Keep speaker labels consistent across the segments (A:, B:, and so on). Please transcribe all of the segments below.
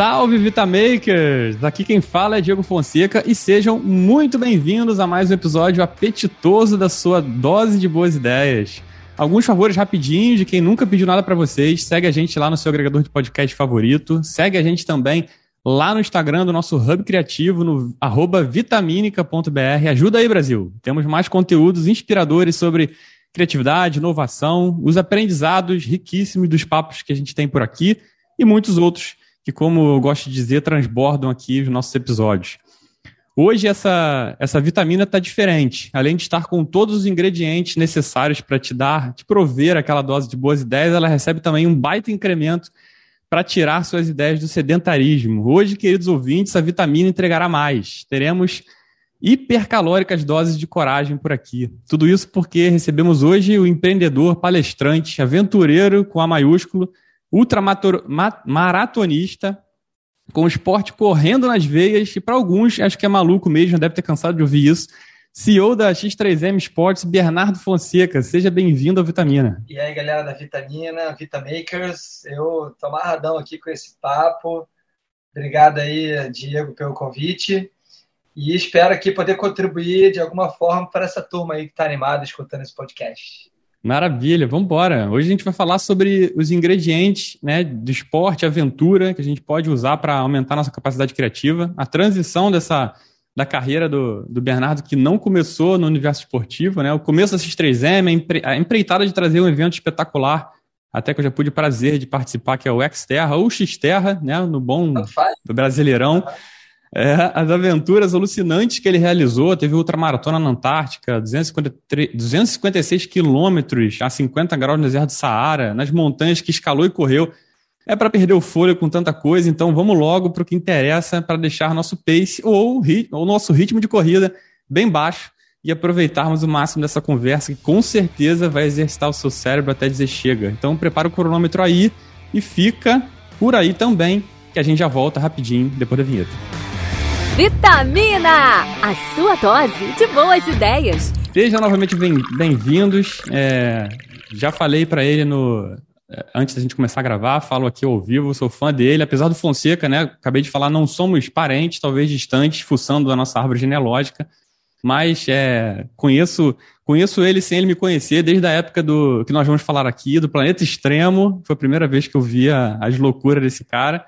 A: Salve Vitamakers! Aqui quem fala é Diego Fonseca e sejam muito bem-vindos a mais um episódio apetitoso da sua dose de boas ideias. Alguns favores rapidinhos de quem nunca pediu nada para vocês. Segue a gente lá no seu agregador de podcast favorito. Segue a gente também lá no Instagram do nosso Hub Criativo, no vitaminica.br. Ajuda aí, Brasil! Temos mais conteúdos inspiradores sobre criatividade, inovação, os aprendizados riquíssimos dos papos que a gente tem por aqui e muitos outros que, como eu gosto de dizer, transbordam aqui os nossos episódios. Hoje essa, essa vitamina está diferente. Além de estar com todos os ingredientes necessários para te dar, te prover aquela dose de boas ideias, ela recebe também um baita incremento para tirar suas ideias do sedentarismo. Hoje, queridos ouvintes, a vitamina entregará mais. Teremos hipercalóricas doses de coragem por aqui. Tudo isso porque recebemos hoje o empreendedor, palestrante, aventureiro com A maiúsculo, ultramaratonista, com o esporte correndo nas veias, e para alguns, acho que é maluco mesmo, deve ter cansado de ouvir isso. CEO da X3M Sports, Bernardo Fonseca. Seja bem-vindo ao Vitamina.
B: E aí, galera da Vitamina, Vitamakers, eu tô amarradão aqui com esse papo. Obrigado aí, Diego, pelo convite. E espero aqui poder contribuir de alguma forma para essa turma aí que está animada escutando esse podcast.
A: Maravilha, vamos embora. Hoje a gente vai falar sobre os ingredientes né, do esporte, aventura, que a gente pode usar para aumentar nossa capacidade criativa. A transição dessa da carreira do, do Bernardo, que não começou no universo esportivo, né? O começo da X3M, a, empre, a empreitada de trazer um evento espetacular, até que eu já pude prazer de participar, que é o X-Terra, ou X-Terra, né? No bom do Brasileirão. É, as aventuras alucinantes que ele realizou, teve ultramaratona na Antártica, 253, 256 quilômetros a 50 graus no deserto do Saara, nas montanhas que escalou e correu. É para perder o fôlego com tanta coisa, então vamos logo para o que interessa para deixar nosso pace ou o nosso ritmo de corrida bem baixo e aproveitarmos o máximo dessa conversa que com certeza vai exercitar o seu cérebro até dizer chega. Então prepara o cronômetro aí e fica por aí também, que a gente já volta rapidinho depois da vinheta.
C: Vitamina! A sua dose de boas ideias.
A: Sejam novamente bem-vindos. É, já falei para ele no é, antes da gente começar a gravar, falo aqui ao vivo, sou fã dele, apesar do Fonseca, né? Acabei de falar, não somos parentes, talvez distantes, fuçando a nossa árvore genealógica, mas é, conheço, conheço ele sem ele me conhecer, desde a época do que nós vamos falar aqui, do Planeta Extremo. Foi a primeira vez que eu via as loucuras desse cara.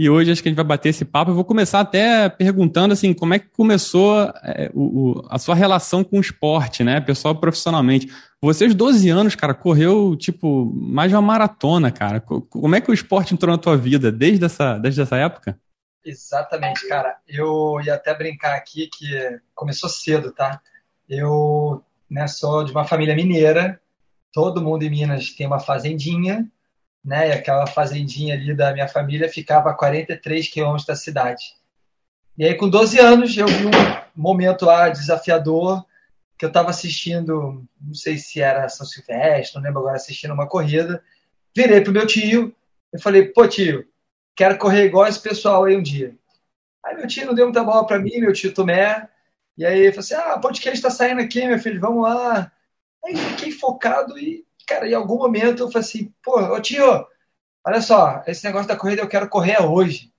A: E hoje acho que a gente vai bater esse papo. Eu vou começar até perguntando assim, como é que começou é, o, o, a sua relação com o esporte, né, pessoal profissionalmente. Vocês 12 anos, cara, correu tipo mais de uma maratona, cara. Como é que o esporte entrou na tua vida desde essa, desde essa época?
B: Exatamente, cara. Eu ia até brincar aqui que começou cedo, tá? Eu né, sou de uma família mineira. Todo mundo em Minas tem uma fazendinha né? E aquela fazendinha ali da minha família ficava a 43 quilômetros da cidade. E aí, com 12 anos, eu vi um momento lá desafiador que eu estava assistindo, não sei se era São Silvestre, não lembro agora, assistindo uma corrida. Virei pro meu tio e falei, pô, tio, quero correr igual esse pessoal aí um dia. Aí meu tio não deu muita bola para mim, meu tio Tomé. E aí ele falou assim, ah, podcast está saindo aqui, meu filho, vamos lá. Aí fiquei focado e cara, em algum momento eu falei assim, pô, ô tio, olha só, esse negócio da corrida eu quero correr hoje.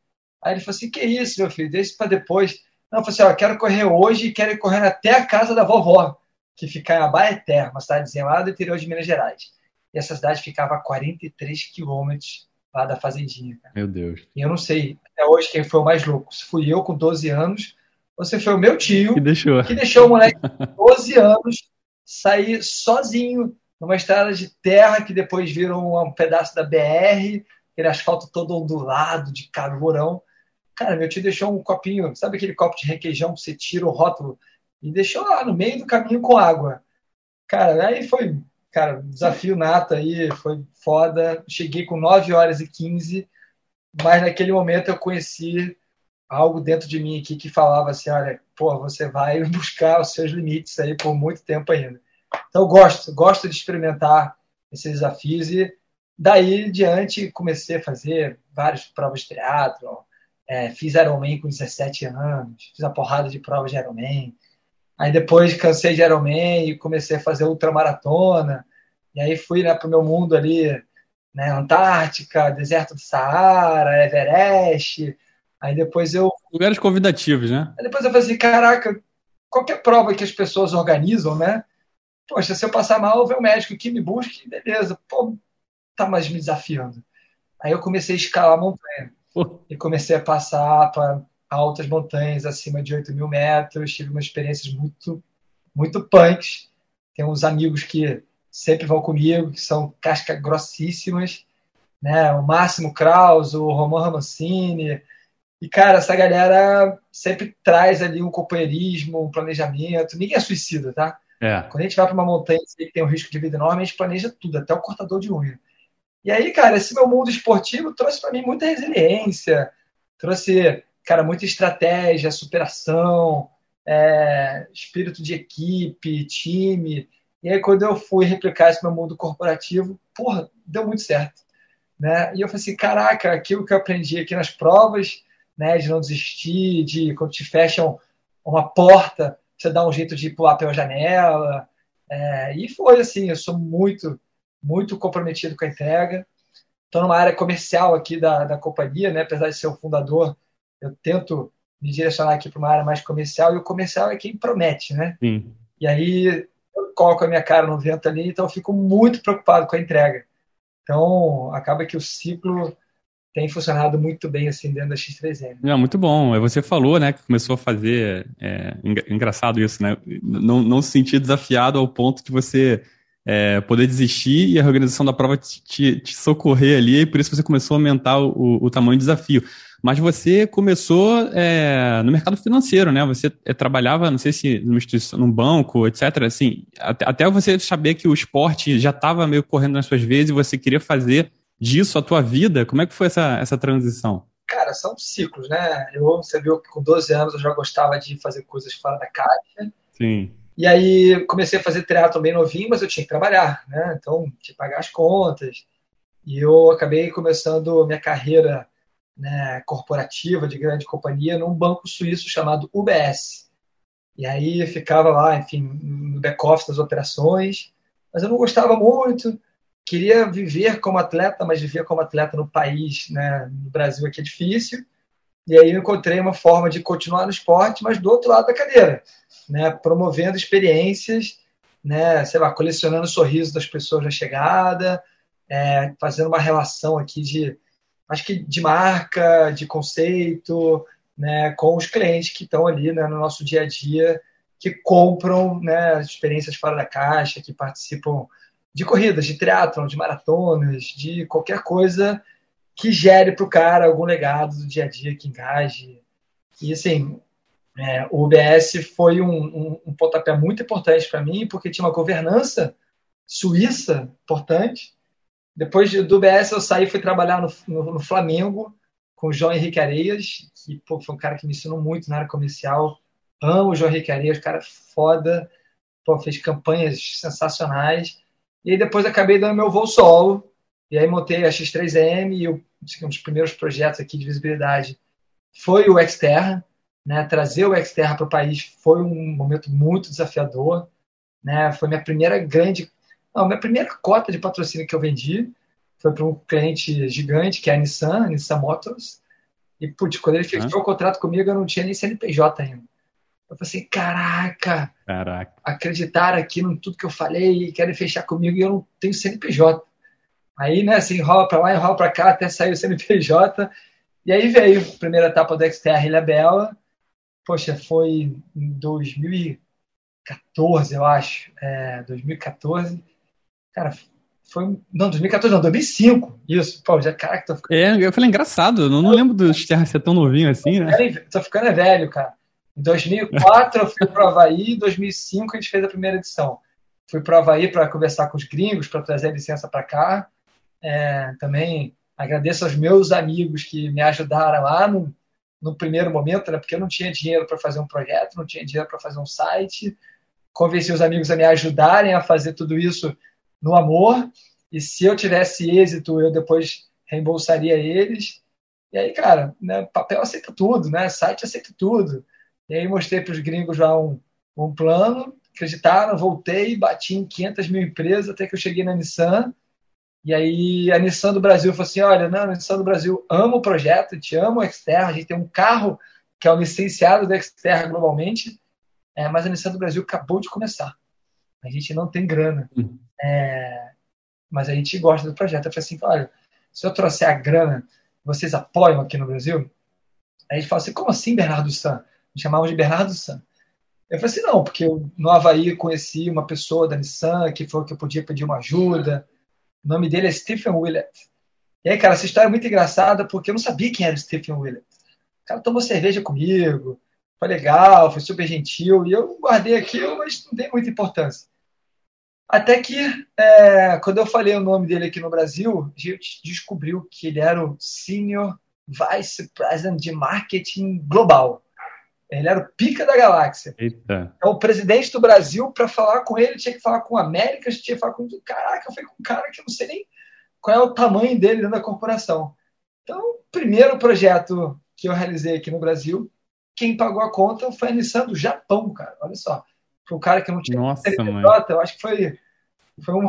B: Aí ele falou assim, que isso, meu filho, deixa para depois. Não, eu falei assim, ó, eu quero correr hoje e quero ir correndo até a casa da vovó, que fica em Abaeté, uma cidadezinha lá do interior de Minas Gerais. E essa cidade ficava a 43 quilômetros lá da fazendinha. Cara.
A: Meu Deus.
B: E eu não sei até hoje quem foi o mais louco. Se fui eu com 12 anos, ou se foi o meu tio,
A: que deixou,
B: que deixou o moleque com 12 anos sair sozinho numa estrada de terra que depois virou um pedaço da BR, aquele asfalto todo ondulado, de carvorão. Cara, meu tio deixou um copinho, sabe aquele copo de requeijão que você tira o rótulo e deixou lá no meio do caminho com água. Cara, aí foi, cara, desafio nato aí, foi foda. Cheguei com 9 horas e 15, mas naquele momento eu conheci algo dentro de mim aqui que falava assim, olha, pô, você vai buscar os seus limites aí por muito tempo ainda. Então, eu gosto, gosto de experimentar esses desafios e daí diante comecei a fazer várias provas de teatro, é, fiz Ironman com 17 anos, fiz a porrada de provas de Ironman. Aí depois cansei de Ironman e comecei a fazer ultramaratona. E aí fui né, para o meu mundo ali né? Antártica, deserto do Saara, Everest. Aí depois eu.
A: Lugares convidativos, né?
B: Aí depois eu falei assim: caraca, qualquer prova que as pessoas organizam, né? Poxa, se eu passar mal, vem o médico que me busque, beleza. Pô, tá mais me desafiando. Aí eu comecei a escalar a montanha. E comecei a passar para altas montanhas acima de 8 mil metros. Tive umas experiências muito, muito punks. Tem uns amigos que sempre vão comigo, que são casca grossíssimas. Né? O Máximo Kraus, o Roman Ramancini. E, cara, essa galera sempre traz ali um companheirismo, um planejamento. Ninguém é suicida, tá?
A: É.
B: Quando a gente vai para uma montanha que tem um risco de vida enorme, a gente planeja tudo, até o cortador de unha. E aí, cara, esse meu mundo esportivo trouxe para mim muita resiliência, trouxe, cara, muita estratégia, superação, é, espírito de equipe, time. E aí, quando eu fui replicar esse meu mundo corporativo, porra, deu muito certo. Né? E eu falei assim, caraca, aquilo que eu aprendi aqui nas provas, né, de não desistir, de quando te fecham uma porta, você dá um jeito de pular pela janela. É, e foi assim, eu sou muito muito comprometido com a entrega. Estou numa área comercial aqui da, da companhia, né? apesar de ser o fundador, eu tento me direcionar aqui para uma área mais comercial, e o comercial é quem promete, né?
A: Sim.
B: E aí eu coloco a minha cara no vento ali, então eu fico muito preocupado com a entrega. Então, acaba que o ciclo tem funcionado muito bem assim dentro da X3M.
A: É, muito bom. Você falou, né, que começou a fazer. É, engraçado isso, né? Não, não se sentir desafiado ao ponto de você é, poder desistir e a organização da prova te, te, te, socorrer ali, e por isso você começou a aumentar o, o tamanho do desafio. Mas você começou é, no mercado financeiro, né? Você é, trabalhava, não sei se numa instituição, num banco, etc. Assim, até, até você saber que o esporte já estava meio correndo nas suas vezes e você queria fazer disso a tua vida. Como é que foi essa, essa transição?
B: Cara, são ciclos, né? Eu, você viu que com 12 anos eu já gostava de fazer coisas fora da caixa.
A: Sim.
B: E aí comecei a fazer teatro bem novinho, mas eu tinha que trabalhar, né? Então, tinha que pagar as contas. E eu acabei começando minha carreira né, corporativa de grande companhia num banco suíço chamado UBS. E aí ficava lá, enfim, no back-office das operações, mas eu não gostava muito. Queria viver como atleta, mas viver como atleta no país, né, no Brasil aqui é difícil. E aí eu encontrei uma forma de continuar no esporte, mas do outro lado da cadeira né, promovendo experiências, né, sei lá, colecionando sorrisos das pessoas na chegada, é, fazendo uma relação aqui de, acho que de marca, de conceito, né, com os clientes que estão ali né, no nosso dia a dia, que compram né, experiências fora da caixa, que participam de corridas, de triatlon, de maratonas, de qualquer coisa que gere para o cara algum legado do dia a dia que engaje. E assim, é, o UBS foi um, um, um pontapé muito importante para mim, porque tinha uma governança suíça importante. Depois do UBS, eu saí e fui trabalhar no, no, no, Flamengo com o João Henrique Areias, que pô, foi um cara que me ensinou muito na área comercial. Amo o João Henrique Areias, cara foda, pô, fez campanhas sensacionais. E aí depois acabei dando meu voo solo, e aí montei a X3M, e eu, um dos primeiros projetos aqui de visibilidade foi o Xterra, né? Trazer o Xterra para o país foi um momento muito desafiador. Né? Foi minha primeira grande. Não, minha primeira cota de patrocínio que eu vendi foi para um cliente gigante, que é a Nissan, a Nissan Motors. E, putz, quando ele fechou o contrato comigo, eu não tinha nem CNPJ ainda. Eu falei assim, caraca,
A: caraca.
B: acreditar aqui em tudo que eu falei e querem fechar comigo e eu não tenho CNPJ. Aí, né, assim, rola para lá, enrola para cá, até sair o CNPJ. E aí veio a primeira etapa do XTR Ilha Bela, poxa, foi em 2014, eu acho. É, 2014. Cara, foi. Não, 2014 não, 2005. Isso, pô, já, caraca, tô ficando.
A: É, eu falei, engraçado, eu não, não lembro do Terra ser tão novinho assim,
B: né? Tô ficando velho, cara. Em 2004 eu fui para o Havaí, em 2005 a gente fez a primeira edição. Fui para o Havaí para conversar com os gringos, para trazer a licença para cá. É, também agradeço aos meus amigos que me ajudaram lá. No, no primeiro momento, né, porque eu não tinha dinheiro para fazer um projeto, não tinha dinheiro para fazer um site. Convenci os amigos a me ajudarem a fazer tudo isso no amor. E se eu tivesse êxito, eu depois reembolsaria eles. E aí, cara, né, papel aceita tudo, né? Site aceita tudo. E aí mostrei para os gringos já um, um plano, acreditaram, voltei, bati em 500 mil empresas até que eu cheguei na Nissan. E aí a Nissan do Brasil falou assim: olha, não, a Nissan do Brasil ama o projeto, te ama o Xterra, a gente tem um carro que é o licenciado da Xterra globalmente, é, mas a Nissan do Brasil acabou de começar. A gente não tem grana. Uhum. É, mas a gente gosta do projeto. Eu falei assim: olha, se eu trouxer a grana, vocês apoiam aqui no Brasil? Aí a gente fala assim: como assim, Bernardo San? Me chamavam de Bernardo San. Eu falei assim: não, porque eu, no Havaí conheci uma pessoa da Nissan que falou que eu podia pedir uma ajuda. O nome dele é Stephen Willett. E aí, cara, essa história é muito engraçada porque eu não sabia quem era o Stephen Willett. O cara tomou cerveja comigo, foi legal, foi super gentil, e eu guardei aquilo, mas não tem muita importância. Até que, é, quando eu falei o nome dele aqui no Brasil, a gente descobriu que ele era o Senior Vice President de Marketing Global. Ele era o pica da galáxia.
A: Eita.
B: Então, o presidente do Brasil, para falar com ele, tinha que falar com a América, tinha que falar com. Caraca, eu falei com um cara que eu não sei nem qual é o tamanho dele dentro da corporação. Então, o primeiro projeto que eu realizei aqui no Brasil, quem pagou a conta foi a Nissan do Japão, cara. Olha só. Foi um cara que não tinha
A: Nossa,
B: CNPJ, eu acho que foi, foi um,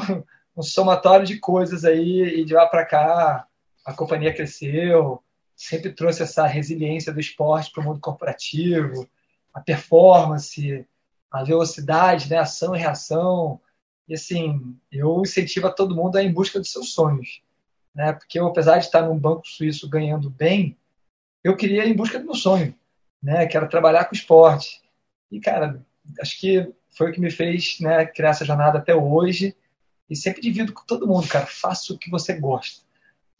B: um somatório de coisas aí, e de lá para cá a companhia cresceu, sempre trouxe essa resiliência do esporte para o mundo corporativo, a performance, a velocidade, né, ação e reação. E assim, eu incentivo a todo mundo a ir em busca dos seus sonhos. Né? Porque eu, apesar de estar num banco suíço ganhando bem, eu queria ir em busca do meu sonho. Né? Quero trabalhar com esporte. E, cara, acho que foi o que me fez né, criar essa jornada até hoje. E sempre divido com todo mundo, cara, faça o que você gosta.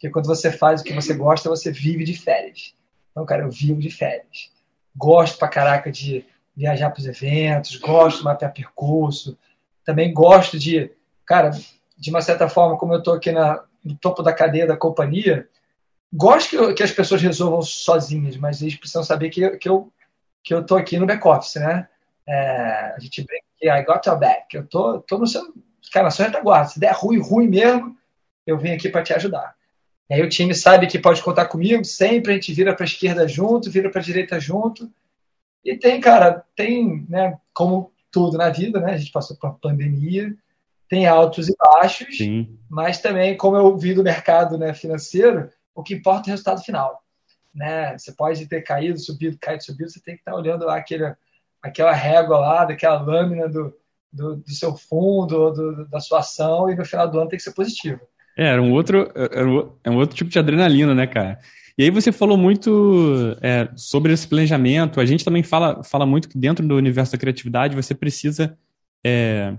B: Porque quando você faz o que você gosta, você vive de férias. Então, cara, eu vivo de férias. Gosto pra caraca de viajar para os eventos, gosto de mapear percurso. Também gosto de, cara, de uma certa forma, como eu estou aqui na, no topo da cadeia da companhia, gosto que, que, as pessoas resolvam sozinhas, mas eles precisam saber que, que eu que eu tô aqui no back office, né? É, a gente brinca que I got your back. Eu tô, tô no seu, cara, na sua retaguarda. Se der ruim, ruim mesmo, eu vim aqui para te ajudar. E aí o time sabe que pode contar comigo, sempre a gente vira para a esquerda junto, vira para a direita junto. E tem, cara, tem, né, como tudo na vida, né? A gente passou por uma pandemia, tem altos e baixos,
A: Sim.
B: mas também, como eu vi do mercado né, financeiro, o que importa é o resultado final. Né? Você pode ter caído, subido, caído, subido, você tem que estar olhando lá aquele, aquela régua lá, daquela lâmina do, do, do seu fundo, do, da sua ação, e no final do ano tem que ser positivo.
A: É, era um outro, era é um outro tipo de adrenalina, né, cara? E aí você falou muito é, sobre esse planejamento. A gente também fala, fala muito que dentro do universo da criatividade você precisa é,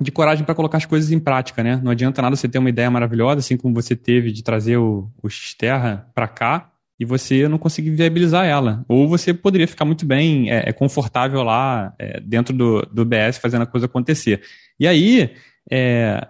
A: de coragem para colocar as coisas em prática, né? Não adianta nada você ter uma ideia maravilhosa, assim como você teve de trazer o, o Xterra para cá e você não conseguir viabilizar ela. Ou você poderia ficar muito bem, é, é confortável lá é, dentro do, do BS fazendo a coisa acontecer. E aí, é,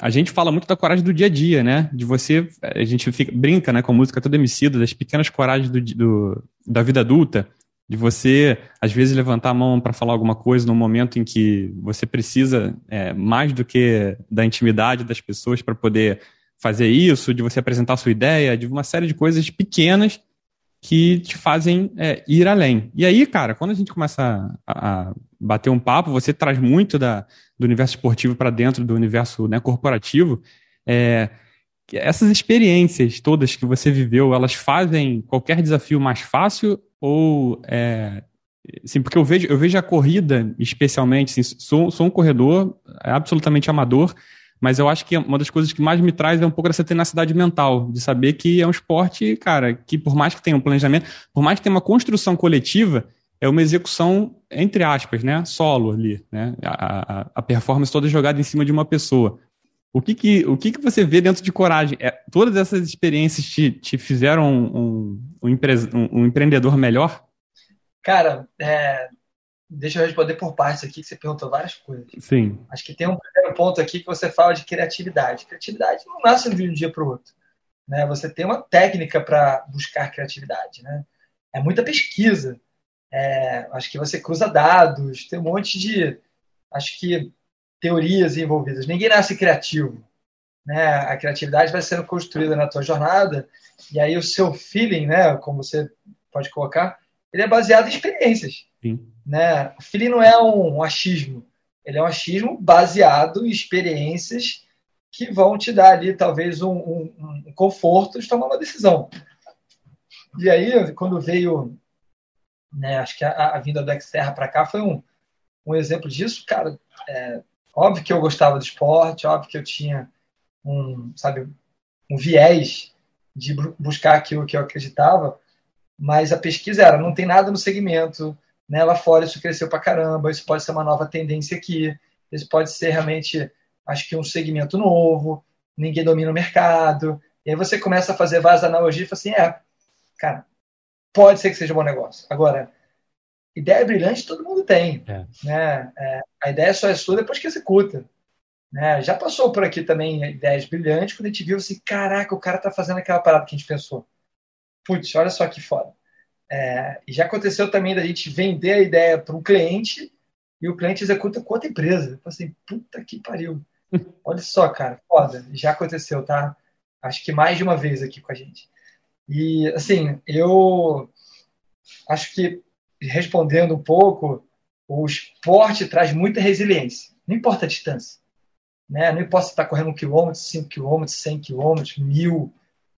A: a gente fala muito da coragem do dia a dia, né? De você, a gente fica, brinca, né, com a música toda emicida, das pequenas coragens do, do, da vida adulta, de você, às vezes, levantar a mão para falar alguma coisa no momento em que você precisa é, mais do que da intimidade das pessoas para poder fazer isso, de você apresentar sua ideia, de uma série de coisas pequenas que te fazem é, ir além. E aí, cara, quando a gente começa a, a bater um papo, você traz muito da, do universo esportivo para dentro do universo né, corporativo. É, essas experiências todas que você viveu, elas fazem qualquer desafio mais fácil ou é, Sim, porque eu vejo, eu vejo a corrida, especialmente, assim, sou, sou um corredor absolutamente amador, mas eu acho que uma das coisas que mais me traz é um pouco dessa tenacidade mental, de saber que é um esporte, cara, que por mais que tenha um planejamento, por mais que tenha uma construção coletiva, é uma execução, entre aspas, né, solo ali, né, a, a, a performance toda jogada em cima de uma pessoa. O que que, o que, que você vê dentro de coragem? É, todas essas experiências te, te fizeram um, um, um, empre, um, um empreendedor melhor?
B: Cara, é, Deixa eu responder por partes aqui, que você perguntou várias coisas.
A: Sim.
B: Acho que tem um primeiro ponto aqui que você fala de criatividade. Criatividade não nasce de um dia para o outro. Né? Você tem uma técnica para buscar criatividade. Né? É muita pesquisa. É, acho que você cruza dados, tem um monte de, acho que, teorias envolvidas. Ninguém nasce criativo. Né? A criatividade vai sendo construída na tua jornada e aí o seu feeling, né, como você pode colocar, ele é baseado em experiências.
A: Sim.
B: Né? O feeling não é um, um achismo, ele é um achismo baseado em experiências que vão te dar ali talvez um, um, um conforto de tomar uma decisão. E aí, quando veio, né, acho que a, a vinda do Xterra para cá foi um, um exemplo disso, cara. É, óbvio que eu gostava do esporte, óbvio que eu tinha um, sabe, um viés de buscar aquilo que eu acreditava, mas a pesquisa era, não tem nada no segmento, né, lá fora isso cresceu para caramba, isso pode ser uma nova tendência aqui, isso pode ser realmente, acho que um segmento novo, ninguém domina o mercado, e aí você começa a fazer várias analogias e fala assim, é, cara, pode ser que seja um bom negócio. Agora, ideia brilhante todo mundo tem, é. né? É, a ideia só é sua depois que executa. Né? Já passou por aqui também ideias brilhantes, quando a gente viu assim, caraca, o cara tá fazendo aquela parada que a gente pensou. Putz, olha só que foda. É, já aconteceu também da gente vender a ideia para um cliente e o cliente executa com outra empresa. Eu assim, puta que pariu. Olha só, cara, foda. Já aconteceu, tá? Acho que mais de uma vez aqui com a gente. E, assim, eu acho que, respondendo um pouco, o esporte traz muita resiliência. Não importa a distância. Né? Não importa se está correndo um quilômetro, cinco quilômetros, cem quilômetros, mil.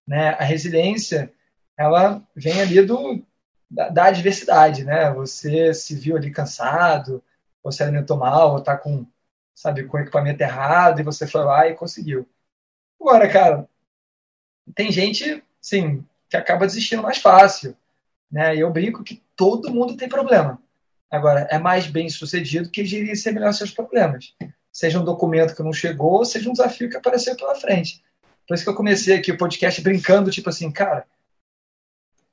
B: Né? A resiliência, ela vem ali do, da, da, adversidade, né? Você se viu ali cansado, ou se alimentou mal, ou está com, sabe, com o equipamento errado, e você foi lá e conseguiu. Agora, cara, tem gente, sim, que acaba desistindo mais fácil. Né? E eu brinco que todo mundo tem problema. Agora, é mais bem sucedido que gerenciar melhor seus problemas seja um documento que não chegou, seja um desafio que apareceu pela frente. Por isso que eu comecei aqui o podcast brincando, tipo assim, cara,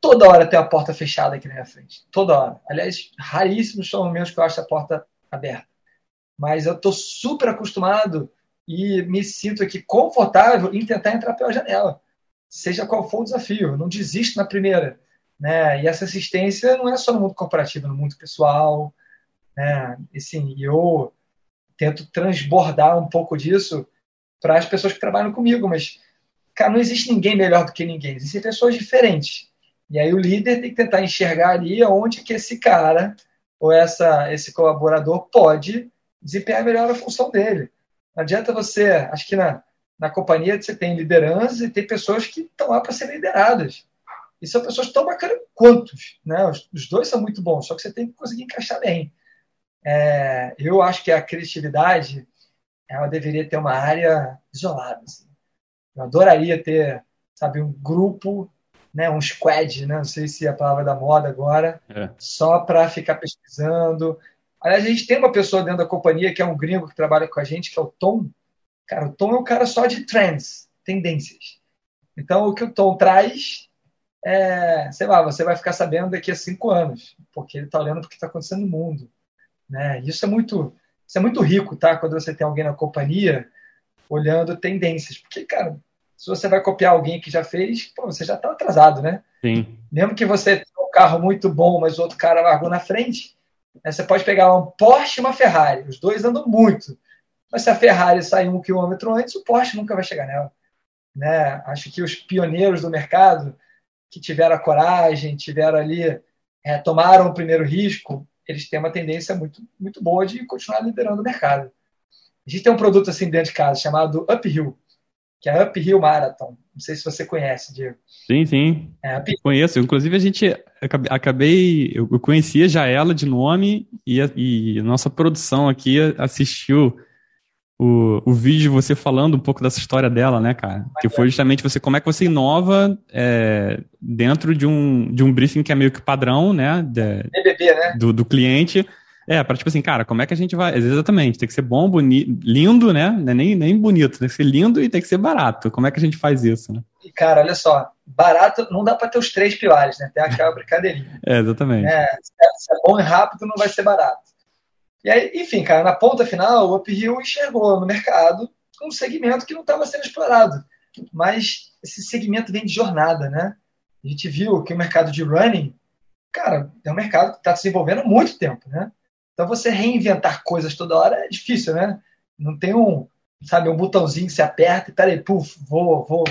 B: toda hora tem a porta fechada aqui na minha frente. Toda hora. Aliás, raríssimos são os momentos que eu acho a porta aberta. Mas eu estou super acostumado e me sinto aqui confortável em tentar entrar pela janela. Seja qual for o desafio. Eu não desisto na primeira. Né? E essa assistência não é só no mundo corporativo, no mundo pessoal. Né? E, sim, eu tento transbordar um pouco disso para as pessoas que trabalham comigo, mas cara, não existe ninguém melhor do que ninguém, existem pessoas diferentes. E aí o líder tem que tentar enxergar ali onde que esse cara ou essa esse colaborador pode desempenhar melhor a função dele. Não adianta você, acho que na, na companhia você tem liderança e tem pessoas que estão lá para ser lideradas. E são pessoas tão bacanas quantos, né? Os, os dois são muito bons, só que você tem que conseguir encaixar bem. É, eu acho que a criatividade ela deveria ter uma área isolada. Assim. Eu adoraria ter, sabe, um grupo, né, um squad, né, não sei se é a palavra da moda agora, é. só para ficar pesquisando. Aliás, a gente tem uma pessoa dentro da companhia que é um gringo que trabalha com a gente, que é o Tom. Cara, o Tom é um cara só de trends, tendências. Então, o que o Tom traz, é, sei lá, você vai ficar sabendo daqui a cinco anos, porque ele está olhando o que está acontecendo no mundo. Né? Isso é muito isso é muito rico, tá? Quando você tem alguém na companhia olhando tendências. Porque, cara, se você vai copiar alguém que já fez, pô, você já está atrasado, né?
A: Sim.
B: Mesmo que você tenha um carro muito bom, mas o outro cara largou na frente, né? você pode pegar um Porsche e uma Ferrari. Os dois andam muito. Mas se a Ferrari sair um quilômetro antes, o Porsche nunca vai chegar nela. Né? Acho que os pioneiros do mercado que tiveram a coragem, tiveram ali, é, tomaram o primeiro risco, eles têm uma tendência muito, muito boa de continuar liderando o mercado. A gente tem um produto assim dentro de casa chamado Uphill, que é Uphill Marathon. Não sei se você conhece, Diego.
A: Sim, sim. É, Conheço. Inclusive, a gente acabei. Eu conhecia já ela de nome e a, e a nossa produção aqui assistiu o, o vídeo você falando um pouco dessa história dela, né, cara? Que foi justamente você como é que você inova é, dentro de um, de um briefing que é meio que padrão, né? De,
B: BBB, né?
A: Do, do cliente. É, para tipo assim, cara, como é que a gente vai. Exatamente, tem que ser bom, bonito, lindo, né? É nem, nem bonito, tem que ser lindo e tem que ser barato. Como é que a gente faz isso, né?
B: E, cara, olha só, barato não dá para ter os três pilares, né? Tem aquela brincadeirinha.
A: é, exatamente.
B: É, se é bom e rápido, não vai ser barato. E aí, enfim, cara, na ponta final, o Uphill enxergou no mercado um segmento que não estava sendo explorado. Mas esse segmento vem de jornada, né? A gente viu que o mercado de running, cara, é um mercado que está se desenvolvendo há muito tempo, né? Então você reinventar coisas toda hora é difícil, né? Não tem um, sabe, um botãozinho que se aperta e peraí, puf, vou, vou,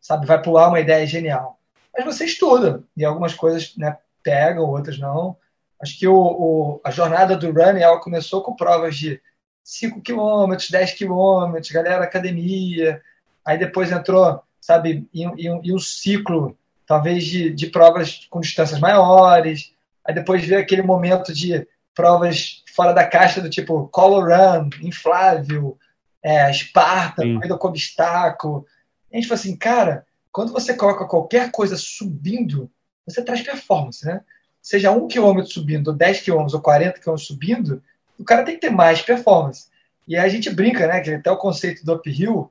B: sabe, vai pular uma ideia genial. Mas você estuda e algumas coisas né, pegam, outras não. Acho que o, o, a jornada do running ela começou com provas de 5 quilômetros, 10 quilômetros, galera academia. Aí depois entrou, sabe, em, um ciclo, talvez, de, de provas com distâncias maiores. Aí depois veio aquele momento de provas fora da caixa do tipo Color Run, inflável, é, Esparta, corrida com obstáculo. E a gente falou assim, cara, quando você coloca qualquer coisa subindo, você traz performance, né? Seja um quilômetro subindo, ou 10 quilômetros, ou 40 quilômetros subindo, o cara tem que ter mais performance. E aí a gente brinca, né? Que até o conceito do uphill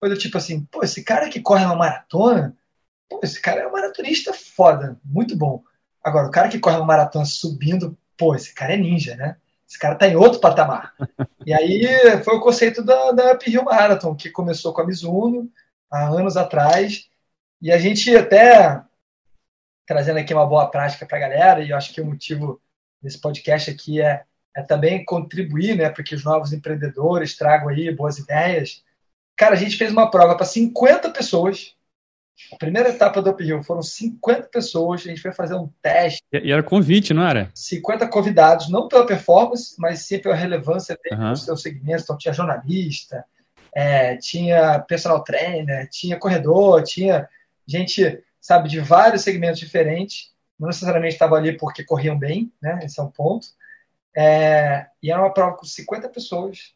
B: foi do tipo assim, pô, esse cara que corre uma maratona, pô, esse cara é um maratonista foda, muito bom. Agora, o cara que corre uma maratona subindo, pô, esse cara é ninja, né? Esse cara tá em outro patamar. e aí foi o conceito da, da Uphill Marathon, que começou com a Mizuno há anos atrás. E a gente até trazendo aqui uma boa prática para a galera, e eu acho que o motivo desse podcast aqui é, é também contribuir né, para que os novos empreendedores tragam aí boas ideias. Cara, a gente fez uma prova para 50 pessoas. A primeira etapa do Uphill foram 50 pessoas, a gente foi fazer um teste.
A: E era convite, não era?
B: 50 convidados, não pela performance, mas sim pela relevância dele uhum. seu segmento. Então tinha jornalista, é, tinha personal trainer, tinha corredor, tinha gente, sabe, de vários segmentos diferentes. Não necessariamente estava ali porque corriam bem, né? Esse é um ponto. É, e era uma prova com 50 pessoas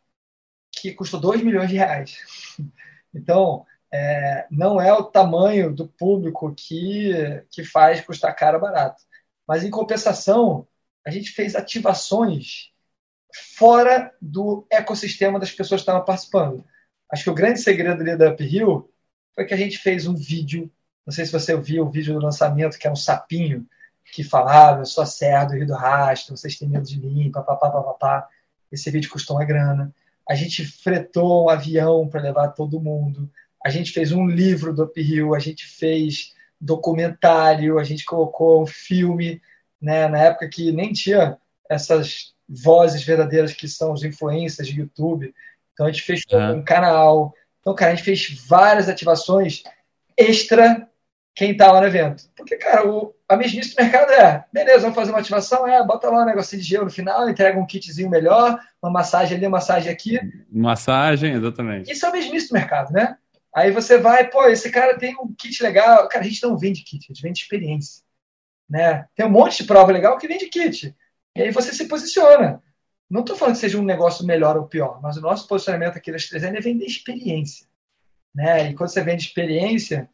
B: que custou 2 milhões de reais. Então, é, não é o tamanho do público que, que faz custar caro barato. Mas, em compensação, a gente fez ativações fora do ecossistema das pessoas que estavam participando. Acho que o grande segredo ali da Uphill foi que a gente fez um vídeo. Não sei se você viu o vídeo do lançamento, que é um sapinho que falava: Eu sou a Serra do Rio do Rastro, vocês têm medo de mim, papapá, papapá. Esse vídeo custou uma grana. A gente fretou um avião para levar todo mundo. A gente fez um livro do Uphill, a gente fez documentário, a gente colocou um filme, né, na época que nem tinha essas vozes verdadeiras que são os influencers de YouTube. Então a gente fez ah. um canal. Então, cara, a gente fez várias ativações extra quem tá lá no evento. Porque, cara, o, a mesmice do mercado é, beleza, vamos fazer uma ativação, é, bota lá um negocinho de gelo no final, entrega um kitzinho melhor, uma massagem ali, uma massagem aqui.
A: Massagem, exatamente.
B: Isso é a mesmice do mercado, né? Aí você vai, pô, esse cara tem um kit legal. Cara, a gente não vende kit, a gente vende experiência. Né? Tem um monte de prova legal que vende kit. E aí você se posiciona. Não estou falando que seja um negócio melhor ou pior, mas o nosso posicionamento aqui das 3N é vender experiência. Né? E quando você vende experiência,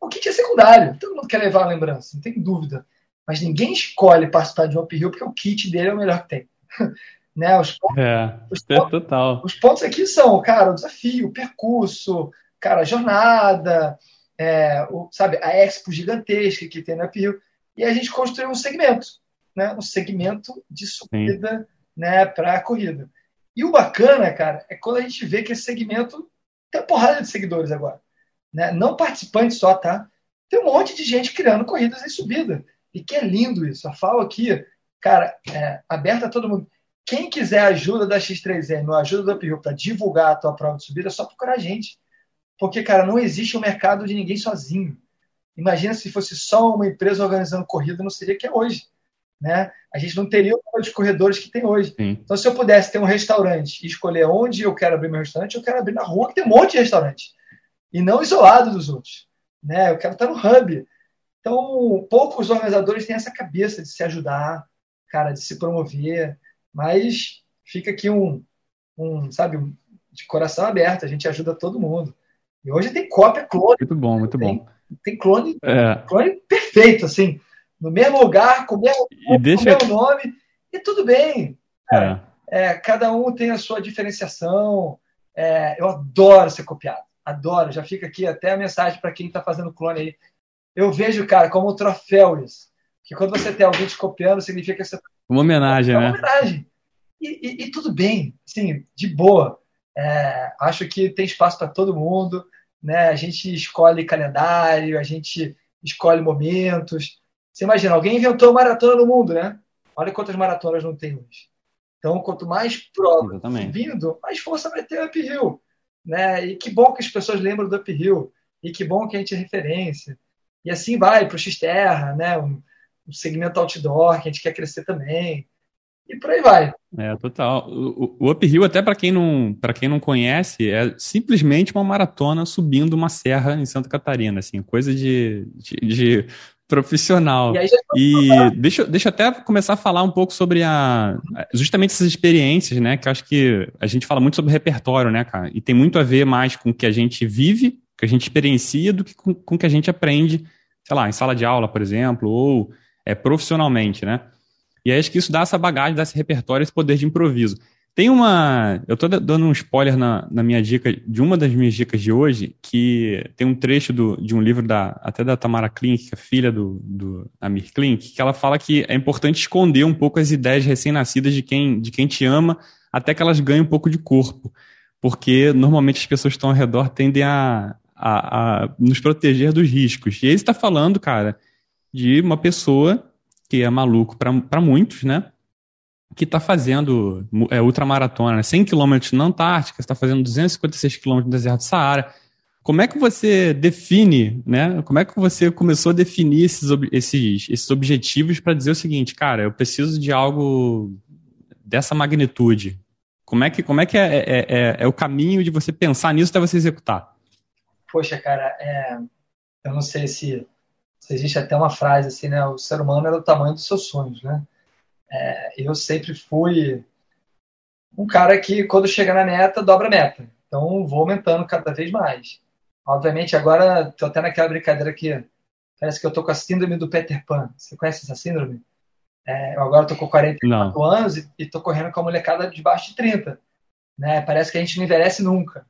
B: o kit é secundário. Todo mundo quer levar a lembrança, não tem dúvida. Mas ninguém escolhe participar de um uphill porque o kit dele é o melhor que tem. né? Os
A: pontos, é, os, é total.
B: os pontos aqui são, cara, o desafio, o percurso, cara, a jornada, é, o, sabe, a expo gigantesca que tem no uphill. E a gente construiu um segmento, né? um segmento de subida Sim né, para a corrida. E o bacana, cara, é quando a gente vê que esse segmento tem uma porrada de seguidores agora. Né? Não participantes só, tá? Tem um monte de gente criando corridas em subida. E que é lindo isso. A FAO aqui, cara, é, aberta a todo mundo. Quem quiser ajuda da X3M ou ajuda do Uphill para divulgar a tua prova de subida, é só procurar a gente. Porque, cara, não existe um mercado de ninguém sozinho. Imagina se fosse só uma empresa organizando corrida, não seria que é hoje né? A gente não teria o número de corredores que tem hoje. Sim. Então, se eu pudesse ter um restaurante e escolher onde eu quero abrir meu restaurante, eu quero abrir na rua, que tem um monte de restaurante. E não isolado dos outros. Né? Eu quero estar no hub. Então, poucos organizadores têm essa cabeça de se ajudar, cara, de se promover. Mas fica aqui um, um sabe, de coração aberto. A gente ajuda todo mundo. E hoje tem cópia clone.
A: Muito bom, muito
B: tem,
A: bom.
B: Tem clone, é. clone perfeito, assim no mesmo lugar, com o mesmo,
A: e deixa...
B: o mesmo nome, e tudo bem. É. É, cada um tem a sua diferenciação. É, eu adoro ser copiado, adoro. Já fica aqui até a mensagem para quem está fazendo clone aí. Eu vejo, cara, como um troféu isso. Que quando você tem alguém te copiando, significa que você.
A: Uma homenagem,
B: é
A: uma
B: né? homenagem. E, e, e, tudo bem, assim, de boa. É, acho que tem espaço para todo mundo. Né? A gente escolhe calendário, a gente escolhe momentos. Você imagina, alguém inventou maratona no mundo, né? Olha quantas maratonas não tem hoje. Então, quanto mais prova vindo, mais força vai ter o uphill. Né? E que bom que as pessoas lembram do uphill. E que bom que a gente é referência. E assim vai para o X-Terra, né? Um, um segmento outdoor que a gente quer crescer também. E por aí vai.
A: É, total. O, o uphill, até para quem, não, quem não conhece, é simplesmente uma maratona subindo uma serra em Santa Catarina, assim, coisa de, de, de profissional. E, e deixa, deixa eu até começar a falar um pouco sobre a justamente essas experiências, né? Que eu acho que a gente fala muito sobre repertório, né, cara? E tem muito a ver mais com o que a gente vive, que a gente experiencia, do que com, com o que a gente aprende, sei lá, em sala de aula, por exemplo, ou é, profissionalmente, né? E aí acho que isso dá essa bagagem, dá esse repertório, esse poder de improviso. Tem uma. Eu estou dando um spoiler na, na minha dica, de uma das minhas dicas de hoje, que tem um trecho do, de um livro da, até da Tamara Klink, que é filha do, do Amir Klink, que ela fala que é importante esconder um pouco as ideias recém-nascidas de quem, de quem te ama, até que elas ganhem um pouco de corpo. Porque normalmente as pessoas que estão ao redor tendem a, a, a nos proteger dos riscos. E aí está falando, cara, de uma pessoa que é maluco para muitos, né? Que está fazendo é, ultramaratona, né? 100 km na Antártica, está fazendo 256 km no deserto do Saara. Como é que você define, né? Como é que você começou a definir esses, esses, esses objetivos para dizer o seguinte, cara, eu preciso de algo dessa magnitude? Como é que, como é, que é, é, é, é o caminho de você pensar nisso até você executar?
B: Poxa, cara, é, eu não sei se existe até uma frase assim, né? O ser humano é do tamanho dos seus sonhos, né? É, eu sempre fui um cara que, quando chega na meta, dobra a meta. Então, vou aumentando cada vez mais. Obviamente, agora estou até naquela brincadeira que parece que eu estou com a síndrome do Peter Pan. Você conhece essa síndrome? É, eu agora estou com 44 não. anos e estou correndo com a molecada de baixo de 30. Né? Parece que a gente não envelhece nunca.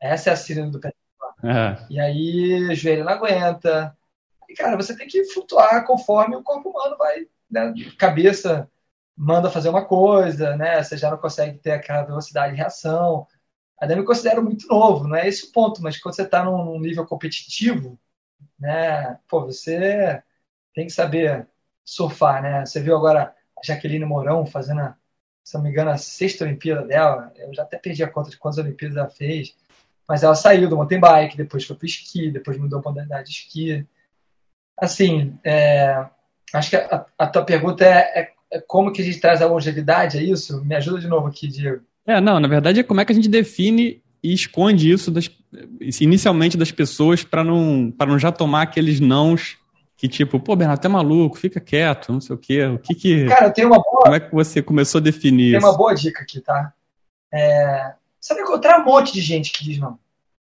B: Essa é a síndrome do Peter Pan. É. E aí, joelho não aguenta, e, cara, você tem que flutuar conforme o corpo humano vai, né? Cabeça manda fazer uma coisa, né? Você já não consegue ter aquela velocidade de reação. Ainda me considero muito novo, não é esse o ponto, mas quando você está num nível competitivo, né? Pô, você tem que saber surfar, né? Você viu agora a Jaqueline Mourão fazendo, se não me engano, a sexta Olimpíada dela. Eu já até perdi a conta de quantas Olimpíadas ela fez. Mas ela saiu do mountain bike, depois foi para esqui, depois mudou a modalidade de esqui. Assim, é, acho que a, a, tua pergunta é, é, é, como que a gente traz a longevidade, é isso? Me ajuda de novo aqui, Diego.
A: É, não, na verdade é como é que a gente define e esconde isso das, inicialmente das pessoas para não, não já tomar aqueles nãos que tipo, pô, Bernardo, é maluco, fica quieto, não sei o quê. O que que...
B: Cara, tem uma boa...
A: Como é que você começou a definir
B: Tem
A: isso?
B: uma boa dica aqui, tá? É... Você vai encontrar um monte de gente que diz não.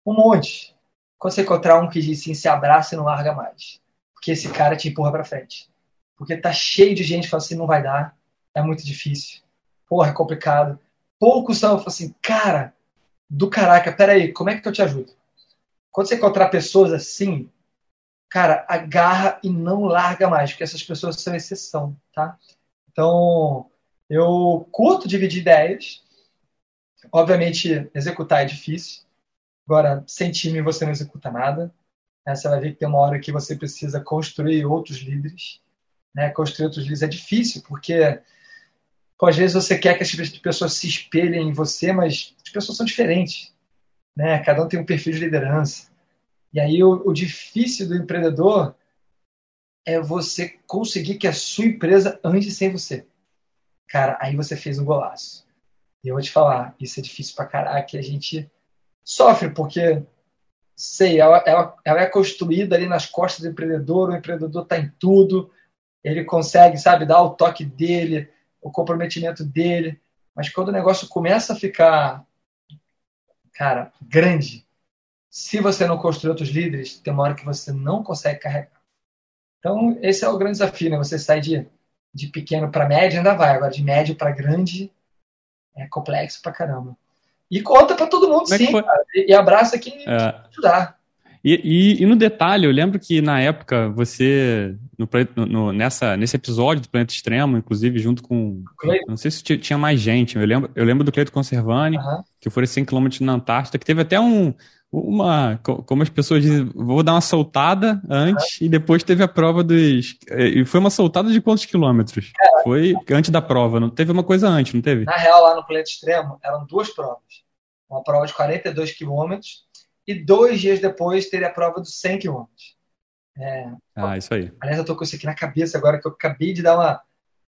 B: Um monte. Quando você encontrar um que diz sim, se abraça e não larga mais porque esse cara te empurra para frente. Porque tá cheio de gente que fala assim, não vai dar, é muito difícil, porra, é complicado. Poucos são, assim, cara, do caraca, peraí, como é que eu te ajudo? Quando você encontrar pessoas assim, cara, agarra e não larga mais, porque essas pessoas são exceção, tá? Então, eu curto dividir ideias. Obviamente, executar é difícil. Agora, sem time você não executa nada. Né? Você vai ver que tem uma hora que você precisa construir outros líderes. Né? Construir outros líderes é difícil, porque pô, às vezes você quer que as pessoas se espelhem em você, mas as pessoas são diferentes. Né? Cada um tem um perfil de liderança. E aí o, o difícil do empreendedor é você conseguir que a sua empresa ande sem você. Cara, aí você fez um golaço. E eu vou te falar, isso é difícil pra caraca, a gente sofre, porque sei, ela, ela, ela, é construída ali nas costas do empreendedor, o empreendedor está em tudo, ele consegue, sabe, dar o toque dele, o comprometimento dele, mas quando o negócio começa a ficar, cara, grande, se você não construir outros líderes, tem uma hora que você não consegue carregar. Então, esse é o grande desafio, né? Você sai de, de pequeno para médio, ainda vai, agora de médio para grande é complexo pra caramba. E conta para todo mundo, Como é sim, é E abraça quem é. ajudar.
A: E, e, e, no detalhe, eu lembro que na época você, no, no, nessa, nesse episódio do Planeta Extremo, inclusive junto com. Não sei se tinha mais gente, eu lembro, eu lembro do Cleito Conservani, uhum. que foi 100 km na Antártida, que teve até um. Uma. Como as pessoas dizem, vou dar uma soltada antes uhum. e depois teve a prova dos. E foi uma soltada de quantos quilômetros? Foi antes da prova, não teve uma coisa antes, não teve?
B: Na real, lá no Planeta Extremo, eram duas provas. Uma prova de 42 quilômetros e dois dias depois teria a prova dos 100 quilômetros.
A: É, ah, isso aí.
B: Aliás, eu tô com isso aqui na cabeça agora, que eu acabei de dar uma.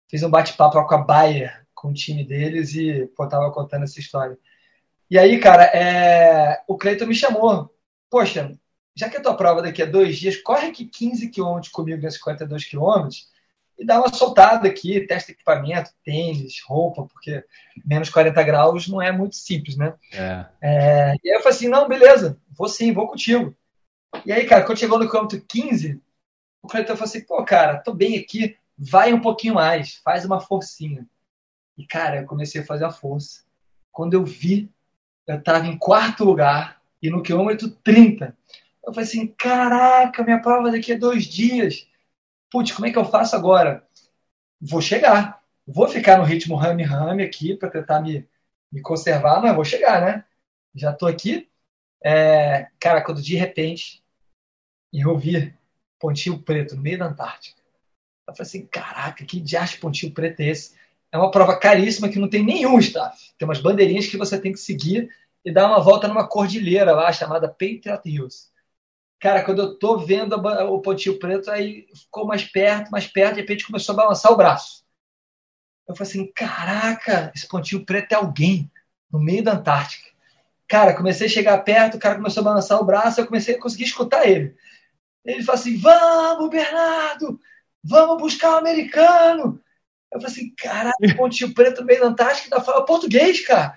B: Fiz um bate-papo com a Bayer, com o time deles e pô, tava contando essa história. E aí, cara, é... o Cleiton me chamou. Poxa, já que a tua prova daqui a dois dias, corre aqui 15 quilômetros comigo nesses 52 quilômetros e dá uma soltada aqui, testa equipamento, tênis, roupa, porque menos 40 graus não é muito simples, né? É. É, e aí eu falei assim, não, beleza, vou sim, vou contigo. E aí, cara, quando chegou no quilômetro 15, o Cleiton falou assim, pô, cara, tô bem aqui, vai um pouquinho mais, faz uma forcinha. E, cara, eu comecei a fazer a força. Quando eu vi, eu tava em quarto lugar e no quilômetro 30. Eu falei assim, caraca, minha prova daqui a dois dias putz, como é que eu faço agora? Vou chegar. Vou ficar no ritmo rame-rame aqui para tentar me, me conservar, mas vou chegar, né? Já estou aqui. É, cara, quando de repente eu vi Pontinho Preto no meio da Antártica, eu falei assim: caraca, que diacho Pontinho Preto é esse? É uma prova caríssima que não tem nenhum staff. Tem umas bandeirinhas que você tem que seguir e dar uma volta numa cordilheira lá chamada Patriot Hills. Cara, quando eu tô vendo o pontinho preto, aí ficou mais perto, mais perto, de repente começou a balançar o braço. Eu falei assim: caraca, esse pontinho preto é alguém no meio da Antártica. Cara, comecei a chegar perto, o cara começou a balançar o braço, eu comecei a conseguir escutar ele. Ele falou assim: vamos, Bernardo, vamos buscar o americano. Eu falei assim: caraca, pontinho preto no meio da Antártica ainda fala português, cara.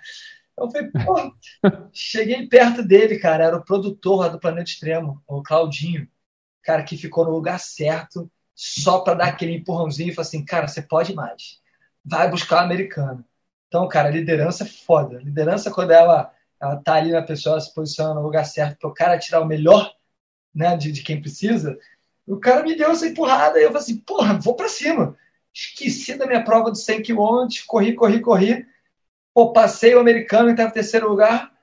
B: Eu falei, pô, cheguei perto dele, cara, era o produtor lá do Planeta Extremo, o Claudinho, cara, que ficou no lugar certo, só para dar aquele empurrãozinho e falar assim, cara, você pode mais, vai buscar o americano. Então, cara, liderança é foda. Liderança, quando ela, ela tá ali na pessoa, se posiciona no lugar certo, para o cara tirar o melhor né, de, de quem precisa, o cara me deu essa empurrada e eu falei assim, porra, vou para cima. Esqueci da minha prova de 100 km, corri, corri, corri Pô, passei o americano que estava em terceiro lugar,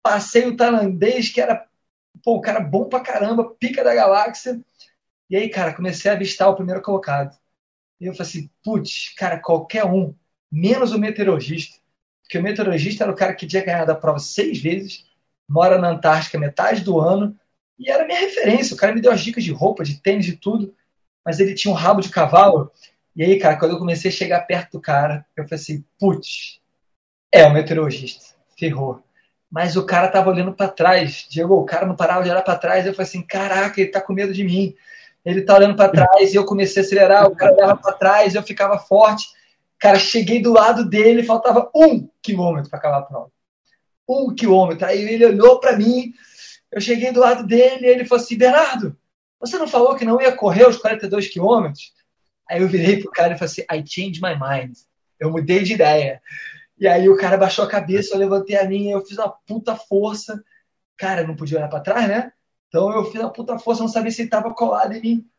B: passei o tailandês, que era pô, um cara bom pra caramba, pica da galáxia. E aí, cara, comecei a avistar o primeiro colocado. E eu falei assim, putz, cara, qualquer um, menos o meteorologista. Porque o meteorologista era o cara que tinha ganhado a prova seis vezes, mora na Antártica metade do ano, e era minha referência. O cara me deu as dicas de roupa, de tênis, de tudo, mas ele tinha um rabo de cavalo. E aí, cara, quando eu comecei a chegar perto do cara, eu falei assim, putz, é, o meteorologista. Ferrou. Mas o cara tava olhando para trás. Diego, o cara não parava de olhar para trás. Eu falei assim: caraca, ele tá com medo de mim. Ele tá olhando para trás e eu comecei a acelerar. O cara olhava para trás, eu ficava forte. Cara, cheguei do lado dele, faltava um quilômetro para acabar a prova. Um quilômetro. Aí ele olhou para mim, eu cheguei do lado dele e ele falou assim: Bernardo, você não falou que não ia correr os 42 quilômetros? Aí eu virei pro cara e falei assim: I changed my mind. Eu mudei de ideia. E aí o cara baixou a cabeça, eu levantei a minha, eu fiz uma puta força. Cara, não podia olhar para trás, né? Então eu fiz uma puta força, não sabia se ele estava colado em mim.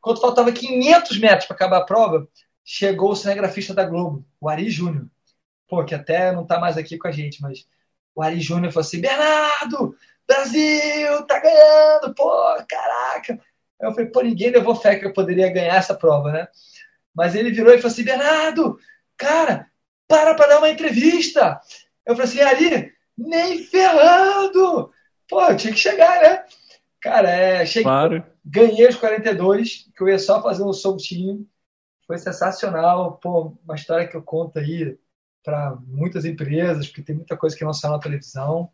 B: Quando faltava 500 metros para acabar a prova, chegou o cinegrafista da Globo, o Ari Júnior. Pô, que até não tá mais aqui com a gente, mas o Ari Júnior falou assim: Bernardo, Brasil, tá ganhando, pô, caraca. Aí eu falei, pô, ninguém levou fé que eu poderia ganhar essa prova, né? Mas ele virou e falou assim: Bernardo, cara, para para dar uma entrevista. Eu falei assim, ali, nem ferrando. Pô, tinha que chegar, né? Cara, é, cheguei, claro. ganhei os 42, que eu ia só fazer um soltinho. Foi sensacional. Pô, uma história que eu conto aí para muitas empresas, porque tem muita coisa que não saiu na televisão.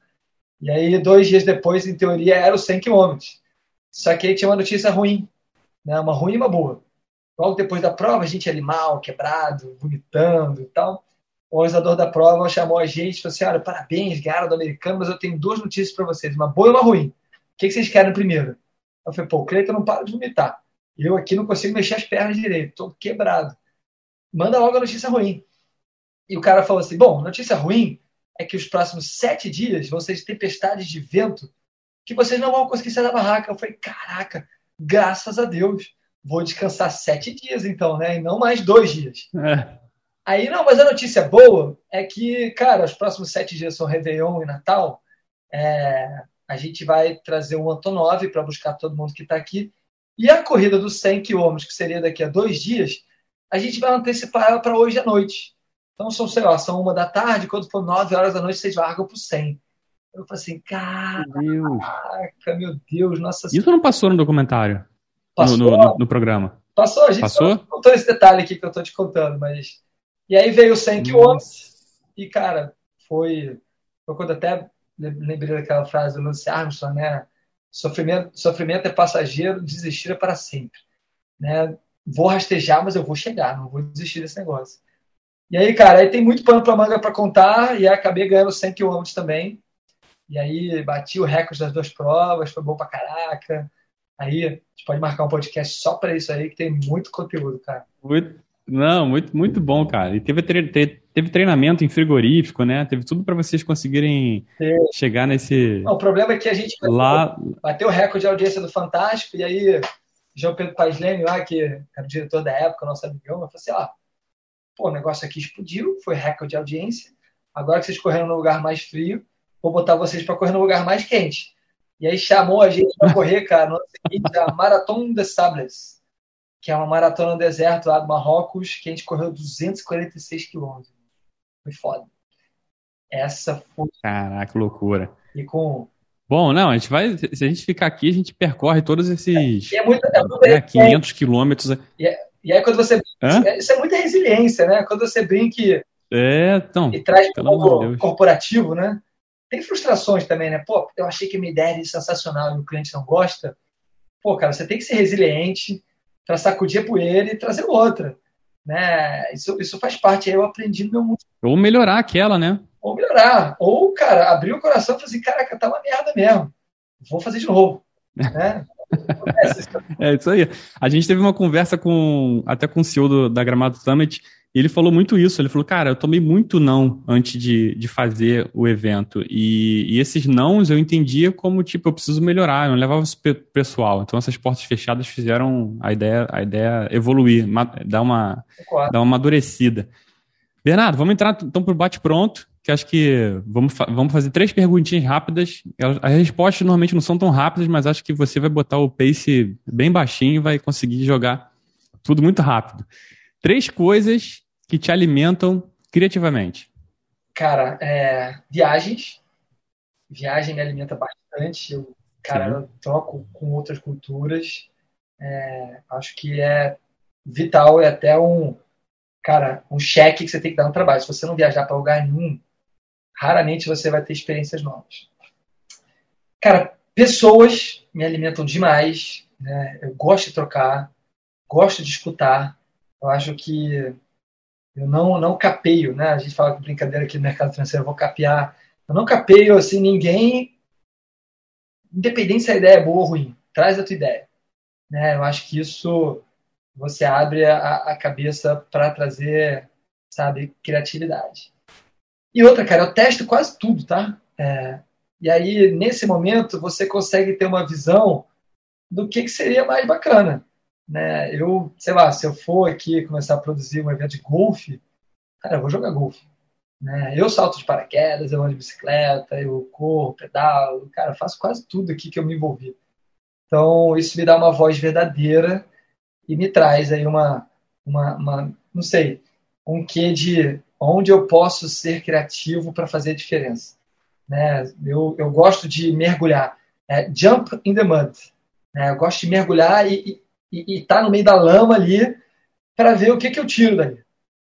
B: E aí, dois dias depois, em teoria, era os 100 quilômetros. Só que aí tinha uma notícia ruim, né? uma ruim e uma boa. Logo depois da prova, a gente ali mal, quebrado, vomitando e tal o organizador da prova chamou a gente e falou assim: olha, parabéns, ganharam do americano, mas eu tenho duas notícias para vocês, uma boa e uma ruim. O que, vocês querem primeiro? Eu falei, pô, o Cleiton não para de vomitar. Eu aqui não consigo mexer as pernas direito, estou quebrado. Manda logo a notícia ruim. E o cara falou assim: bom, notícia ruim é que os próximos sete dias vão ser de tempestades de vento que vocês não vão conseguir sair da barraca. Eu falei, caraca, graças a Deus, vou descansar sete dias então, né? E não mais dois dias. É. Aí, não, mas a notícia boa é que, cara, os próximos sete dias são Réveillon e Natal. É, a gente vai trazer um Antonov para buscar todo mundo que está aqui. E a corrida dos 100 quilômetros, que seria daqui a dois dias, a gente vai antecipar ela para hoje à noite. Então, são, sei lá, são uma da tarde, quando for nove horas da noite, vocês largam para o 100. Eu falei assim, caraca, meu Deus, nossa
A: Isso não passou no documentário? Passou? No, no, no, no programa?
B: Passou, a gente
A: passou?
B: contou esse detalhe aqui que eu estou te contando, mas E aí veio o 100 quilômetros e, cara, foi, foi quando até lembrei daquela frase do Lance Armstrong, né? Sofrimento, sofrimento é passageiro, desistir é para sempre. Né? Vou rastejar, mas eu vou chegar, não vou desistir desse negócio. E aí, cara, aí tem muito pano para manga para contar e acabei ganhando 100 km também. E aí bati o recorde das duas provas, foi bom pra caraca. Aí a gente pode marcar um podcast só para isso aí, que tem muito conteúdo, cara.
A: Muito, não, muito, muito bom, cara. E teve, teve treinamento em frigorífico, né? Teve tudo para vocês conseguirem chegar nesse.
B: Não, o problema é que a gente
A: lá...
B: bateu o recorde de audiência do Fantástico, e aí João Pedro Paislene lá, que era o diretor da época, nosso amigão, falou assim: ó, pô, o negócio aqui explodiu, foi recorde de audiência. Agora que vocês correram no lugar mais frio, vou botar vocês para correr no lugar mais quente. E aí chamou a gente para correr, cara, no seguinte, a Marathon des Sables que é uma maratona no deserto lá do Marrocos, que a gente correu 246 quilômetros. Foi foda. Essa foi.
A: Caraca, loucura.
B: E com.
A: Bom, não, a gente vai. Se a gente ficar aqui, a gente percorre todos esses.
B: É, é muito, é muito
A: né, 500 quilômetros.
B: E, é, e, aí, quando você. Hã? Isso é muita resiliência, né? Quando você brinca
A: é, então,
B: e traz algo corporativo, né? Tem frustrações também, né? Pô, eu achei que minha ideia era sensacional e o cliente não gosta. Pô, cara, você tem que ser resiliente para sacudir a poeira e trazer outra. Né? Isso, isso faz parte. Aí eu aprendi no meu mundo.
A: Ou melhorar aquela, né?
B: Ou melhorar. Ou, cara, abrir o coração e falar assim, caraca, tá uma merda mesmo. Vou fazer de novo. né?
A: é isso aí. A gente teve uma conversa com até com o CEO do, da Gramado Summit e ele falou muito isso. Ele falou, cara, eu tomei muito não antes de, de fazer o evento. E, e esses nãos eu entendia como, tipo, eu preciso melhorar. Eu não levava isso pessoal. Então essas portas fechadas fizeram a ideia, a ideia evoluir, dar uma, dar uma amadurecida. Bernardo, vamos entrar então para o bate-pronto, que acho que vamos, vamos fazer três perguntinhas rápidas. As respostas normalmente não são tão rápidas, mas acho que você vai botar o pace bem baixinho e vai conseguir jogar tudo muito rápido. Três coisas que te alimentam criativamente?
B: Cara, é, viagens. Viagem me alimenta bastante. Eu, cara, eu troco com outras culturas. É, acho que é vital, é até um, cara, um cheque que você tem que dar no trabalho. Se você não viajar para lugar nenhum, raramente você vai ter experiências novas. Cara, pessoas me alimentam demais. Né? Eu gosto de trocar, gosto de escutar. Eu acho que eu não, não capeio, né? A gente fala com brincadeira aqui no mercado financeiro, eu vou capear. Eu não capeio assim ninguém, independente se a ideia é boa ou ruim. Traz a tua ideia. Né? Eu acho que isso você abre a, a cabeça para trazer, sabe, criatividade. E outra, cara, eu testo quase tudo, tá? É, e aí, nesse momento, você consegue ter uma visão do que, que seria mais bacana. Né? Eu, sei lá, se eu for aqui começar a produzir um evento de golfe, cara, eu vou jogar golfe. Né? Eu salto de paraquedas, eu ando de bicicleta, eu corro, pedalo, cara, faço quase tudo aqui que eu me envolvi. Então, isso me dá uma voz verdadeira e me traz aí uma, uma, uma não sei, um quê de onde eu posso ser criativo para fazer a diferença. Né? Eu, eu gosto de mergulhar. É, jump in the mud. Né? Eu gosto de mergulhar e, e estar tá no meio da lama ali para ver o que, que eu tiro dali.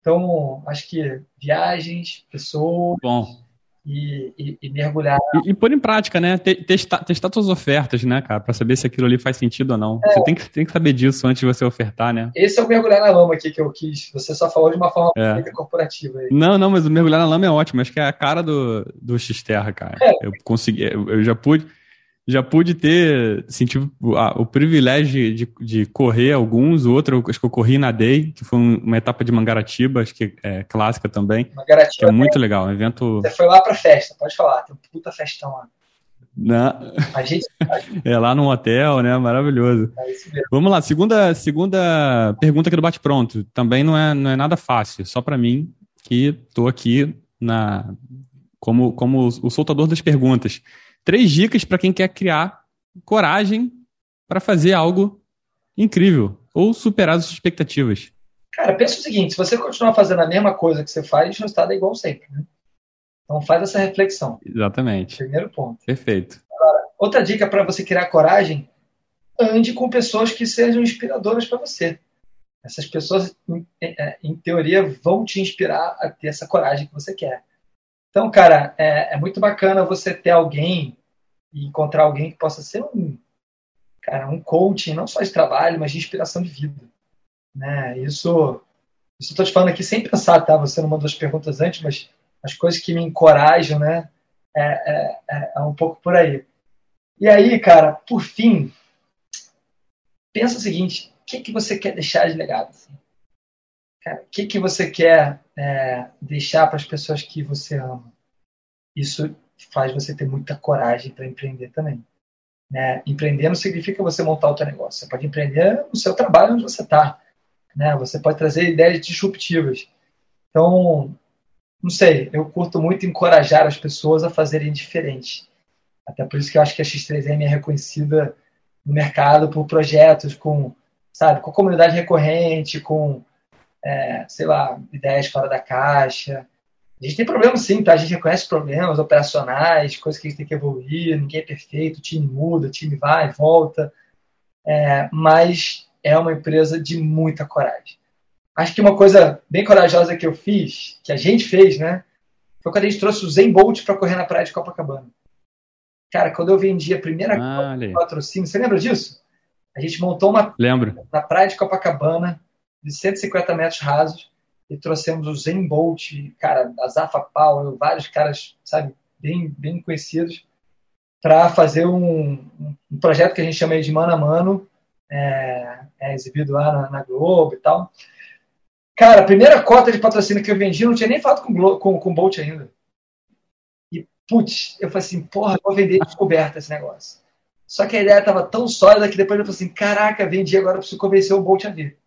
B: Então, acho que viagens, pessoas
A: Bom.
B: E, e, e mergulhar.
A: E, e, pôr em prática, né? Testar, testar suas ofertas, né, cara? Para saber se aquilo ali faz sentido ou não. É. Você tem que, tem que saber disso antes de você ofertar, né?
B: Esse é o mergulhar na lama aqui que eu quis. Você só falou de uma forma é. corporativa. Aí.
A: Não, não, mas o mergulhar na lama é ótimo. Acho que é a cara do, do X-Terra, cara. É. Eu consegui, eu já pude já pude ter, sentir assim, o, o privilégio de, de correr alguns, o outro, acho que eu corri na Day, que foi uma etapa de Mangaratiba, acho que é clássica também. Mangaratiba. Que é muito legal, um evento...
B: Você foi lá pra festa, pode falar, tem um puta festão lá.
A: Não. A gente... é lá num hotel, né? Maravilhoso. É Vamos lá, segunda, segunda pergunta aqui do Bate Pronto. Também não é, não é nada fácil, só para mim, que estou aqui na como, como o soltador das perguntas. Três dicas para quem quer criar coragem para fazer algo incrível ou superar as expectativas.
B: Cara, pensa o seguinte: se você continuar fazendo a mesma coisa que você faz, o resultado é igual sempre. Né? Então faz essa reflexão.
A: Exatamente.
B: Primeiro ponto.
A: Perfeito.
B: Agora, outra dica para você criar coragem: ande com pessoas que sejam inspiradoras para você. Essas pessoas, em, é, em, teoria, vão te inspirar a ter essa coragem que você quer. Então, cara, é, é muito bacana você ter alguém e encontrar alguém que possa ser um, cara, um coaching, não só de trabalho, mas de inspiração de vida. Né? Isso, isso estou te falando aqui sem pensar, tá? Você não mandou as perguntas antes, mas as coisas que me encorajam, né? É, é, é, é um pouco por aí. E aí, cara, por fim, pensa o seguinte: o que, que você quer deixar de legado? Assim? O que, que você quer é, deixar para as pessoas que você ama? Isso faz você ter muita coragem para empreender também. Né? Empreender não significa você montar o seu negócio. Você pode empreender no seu trabalho onde você está. Né? Você pode trazer ideias disruptivas. Então, não sei, eu curto muito encorajar as pessoas a fazerem diferente. Até por isso que eu acho que a X3M é reconhecida no mercado por projetos com, sabe, com comunidade recorrente, com, é, sei lá, ideias fora da caixa. A gente tem problemas sim, tá? A gente reconhece problemas operacionais, coisas que a gente tem que evoluir, ninguém é perfeito, o time muda, o time vai, volta. É, mas é uma empresa de muita coragem. Acho que uma coisa bem corajosa que eu fiz, que a gente fez, né? Foi quando a gente trouxe o Zen Bolt para correr na praia de Copacabana. Cara, quando eu vendi a primeira ah, patrocínio, você lembra disso? A gente montou uma
A: Lembro.
B: na praia de Copacabana, de 150 metros rasos, e trouxemos o Zen Bolt, cara, a Zafa Powell, vários caras, sabe, bem, bem conhecidos, para fazer um, um, projeto que a gente chama de mano a mano, é, é exibido lá na, na, Globo e tal. Cara, a primeira cota de patrocínio que eu vendi, não tinha nem falado com, com, com o Bolt ainda. E, putz, eu falei assim, porra, eu vou vender descoberta esse negócio. Só que a ideia estava tão sólida que depois eu falei assim, caraca, vendi, agora eu preciso convencer o Bolt a vir.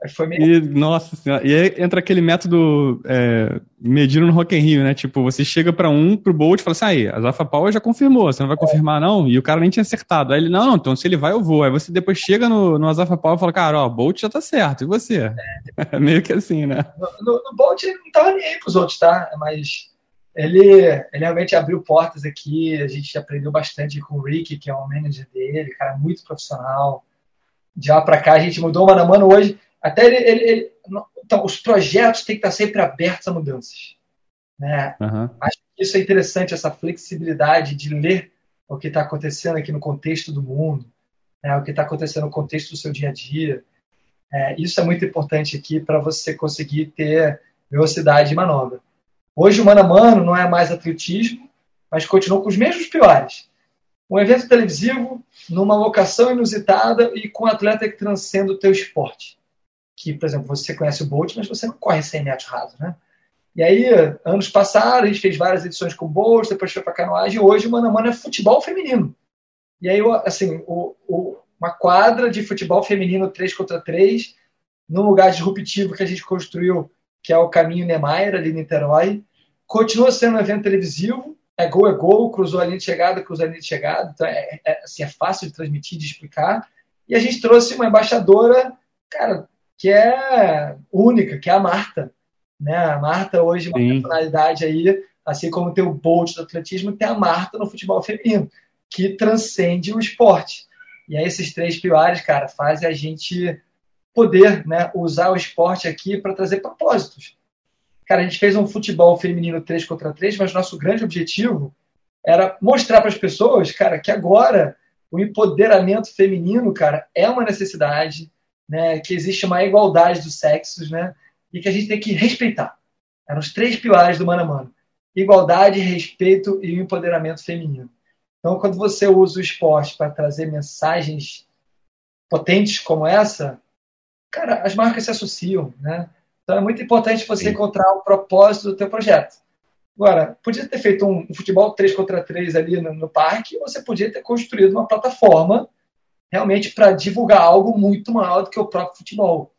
A: Foi meio... E, nossa senhora. E aí entra aquele método é, medindo no Rock in Rio, né? Tipo, você chega para um, pro Bolt e fala assim, aí, a Zafa Power já confirmou, você não vai é. confirmar não? E o cara nem tinha acertado. Aí ele, não, não, então se ele vai, eu vou. Aí você depois chega no, no Azafa Power e fala, cara, ó, Bolt já tá certo, e você? É. meio que assim, né?
B: No, no, no Bolt ele não tava nem aí pros outros, tá? Mas ele, ele realmente abriu portas aqui, a gente aprendeu bastante com o Rick, que é o manager dele, cara muito profissional. De lá pra cá a gente mudou mano a mano hoje até ele, ele, ele, então, os projetos têm que estar sempre abertos a mudanças. Né? Uhum. Acho que isso é interessante, essa flexibilidade de ler o que está acontecendo aqui no contexto do mundo, né? o que está acontecendo no contexto do seu dia a dia. É, isso é muito importante aqui para você conseguir ter velocidade de manobra. Hoje o mano a mano não é mais atletismo, mas continua com os mesmos pilares. Um evento televisivo, numa locação inusitada e com um atleta que transcende o teu esporte que, por exemplo, você conhece o Bolt, mas você não corre 100 metros rasos, né? E aí, anos passaram, a gente fez várias edições com o Bolt, depois foi para canoagem, e hoje o Mano a Mano é futebol feminino. E aí, assim, o, o, uma quadra de futebol feminino 3 contra 3, num lugar disruptivo que a gente construiu, que é o Caminho Niemeyer, ali em Niterói, continua sendo um evento televisivo, é gol, é gol, cruzou a linha de chegada, cruzou a linha de chegada, então é, é, assim, é fácil de transmitir, de explicar. E a gente trouxe uma embaixadora, cara, que é única, que é a Marta. Né? A Marta hoje é uma Sim. personalidade aí, assim como tem o Bolt do atletismo, tem a Marta no futebol feminino, que transcende o esporte. E aí esses três pilares, cara, fazem a gente poder né, usar o esporte aqui para trazer propósitos. Cara, a gente fez um futebol feminino 3 contra 3, mas nosso grande objetivo era mostrar para as pessoas, cara, que agora o empoderamento feminino, cara, é uma necessidade, né, que existe uma igualdade dos sexos, né, e que a gente tem que respeitar. Eram os três pilares do mano a mano: igualdade, respeito e empoderamento feminino. Então, quando você usa o esporte para trazer mensagens potentes como essa, cara, as marcas se associam, né? Então é muito importante você Sim. encontrar o propósito do teu projeto. Agora, podia ter feito um, um futebol 3 contra 3 ali no, no parque, ou você podia ter construído uma plataforma realmente para divulgar algo muito maior do que o próprio futebol.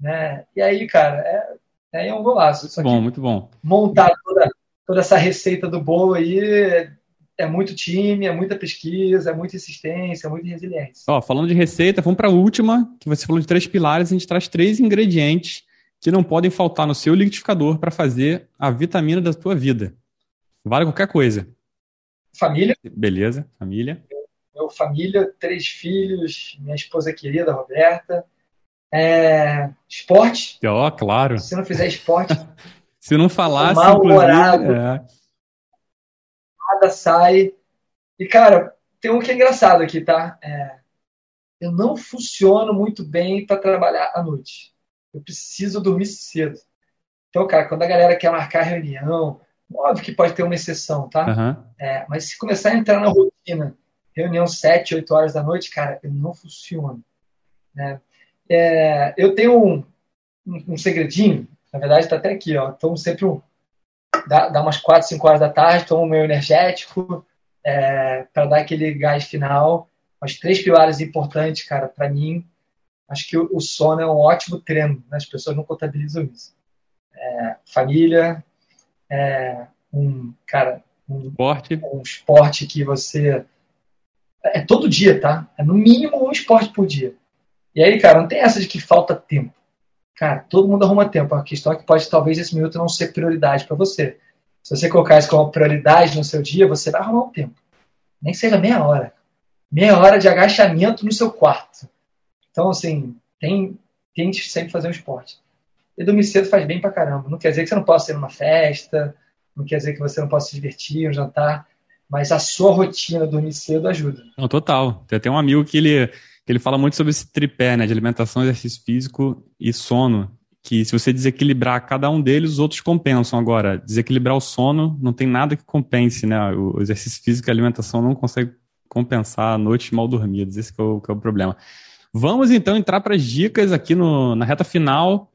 B: Né? E aí, cara, é, é um golaço.
A: Muito bom, muito bom.
B: Montar toda, toda essa receita do bolo aí é muito time, é muita pesquisa, é muita insistência, é muita resiliência.
A: Ó, falando de receita, vamos para a última, que você falou de três pilares, a gente traz três ingredientes que não podem faltar no seu liquidificador para fazer a vitamina da tua vida. Vale qualquer coisa.
B: Família.
A: Beleza, família
B: família, três filhos, minha esposa querida, Roberta, É, esporte.
A: Ó, oh, claro.
B: Se não fizer esporte.
A: Se não falasse.
B: Mal-humorado. É. Nada sai. E, cara, tem um que é engraçado aqui, tá? É, eu não funciono muito bem para trabalhar à noite. Eu preciso dormir cedo. Então, cara, quando a galera quer marcar reunião, óbvio que pode ter uma exceção, tá? Uhum. É, mas se começar a entrar na rotina, reunião 7, 8 horas da noite, cara, eu não funciono. Né? É, eu tenho um, um, um, segredinho, na verdade está até aqui, ó. Tomo sempre um. Dá, dá umas 4, 5 horas da tarde, tomo meu energético é, para dar aquele gás final. As três pilares importantes, cara, para mim, acho que o, sono é um ótimo treino, né? as pessoas não contabilizam isso. É, família, é, um, cara, um
A: esporte.
B: um esporte que você. É todo dia, tá? É no mínimo um esporte por dia. E aí, cara, não tem essa de que falta tempo. Cara, todo mundo arruma tempo. A questão é que pode talvez esse minuto não ser prioridade para você. Se você colocar isso como prioridade no seu dia, você vai arrumar um tempo. Nem seja meia hora. Meia hora de agachamento no seu quarto. Então, assim, tem, tente sempre fazer um esporte. E dormir cedo faz bem pra caramba. Não quer dizer que você não possa ir numa festa, não quer dizer que você não possa se divertir, um jantar, mas a sua rotina dormir cedo ajuda.
A: Não, total. Tem até um amigo que ele, ele fala muito sobre esse tripé, né, de alimentação, exercício físico e sono, que se você desequilibrar cada um deles, os outros compensam. Agora, desequilibrar o sono, não tem nada que compense, né? O exercício físico e a alimentação não consegue compensar noites mal dormidas. Esse é o, que é o problema. Vamos então entrar para as dicas aqui no, na reta final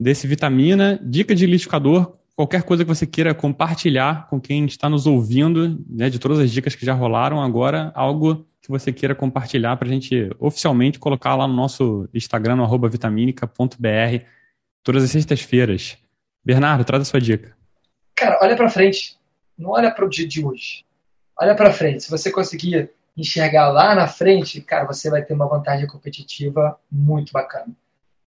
A: desse vitamina, dica de liquidificador, qualquer coisa que você queira compartilhar com quem está nos ouvindo, né, de todas as dicas que já rolaram agora, algo que você queira compartilhar para a gente oficialmente colocar lá no nosso Instagram, no vitaminica.br, todas as sextas-feiras. Bernardo, traz a sua dica.
B: Cara, olha para frente. Não olha para o dia de hoje. Olha para frente. Se você conseguir enxergar lá na frente, cara, você vai ter uma vantagem competitiva muito bacana.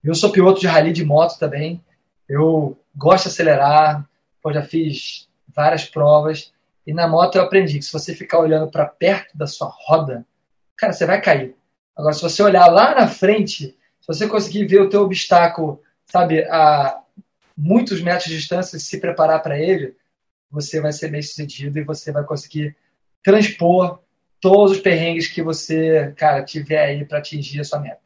B: Eu sou piloto de rally de moto também. Eu gosto de acelerar. Já fiz várias provas. E na moto eu aprendi que se você ficar olhando para perto da sua roda, cara, você vai cair. Agora, se você olhar lá na frente, se você conseguir ver o teu obstáculo, sabe, a muitos metros de distância e se preparar para ele, você vai ser bem sucedido e você vai conseguir transpor todos os perrengues que você, cara, tiver aí para atingir a sua meta.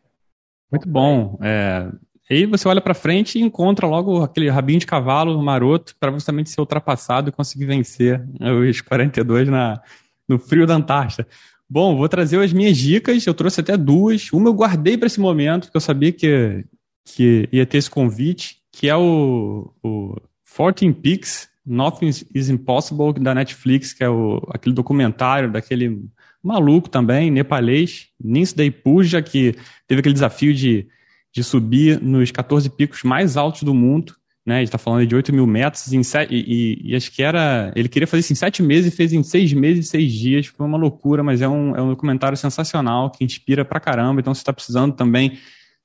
A: Muito bom. É, aí você olha para frente e encontra logo aquele rabinho de cavalo maroto para justamente ser ultrapassado e conseguir vencer os 42 na, no frio da Antártida. Bom, vou trazer as minhas dicas. Eu trouxe até duas. Uma eu guardei para esse momento, porque eu sabia que, que ia ter esse convite, que é o, o 14 Peaks, Nothing is Impossible, da Netflix, que é o, aquele documentário daquele maluco também, nepalês, Ninsdei Puja, que teve aquele desafio de, de subir nos 14 picos mais altos do mundo, né? Está falando de 8 mil metros, em sete, e, e, acho que era. Ele queria fazer isso em sete meses e fez em seis meses e seis dias. Foi uma loucura, mas é um, é um documentário sensacional que inspira pra caramba. Então, se está precisando também.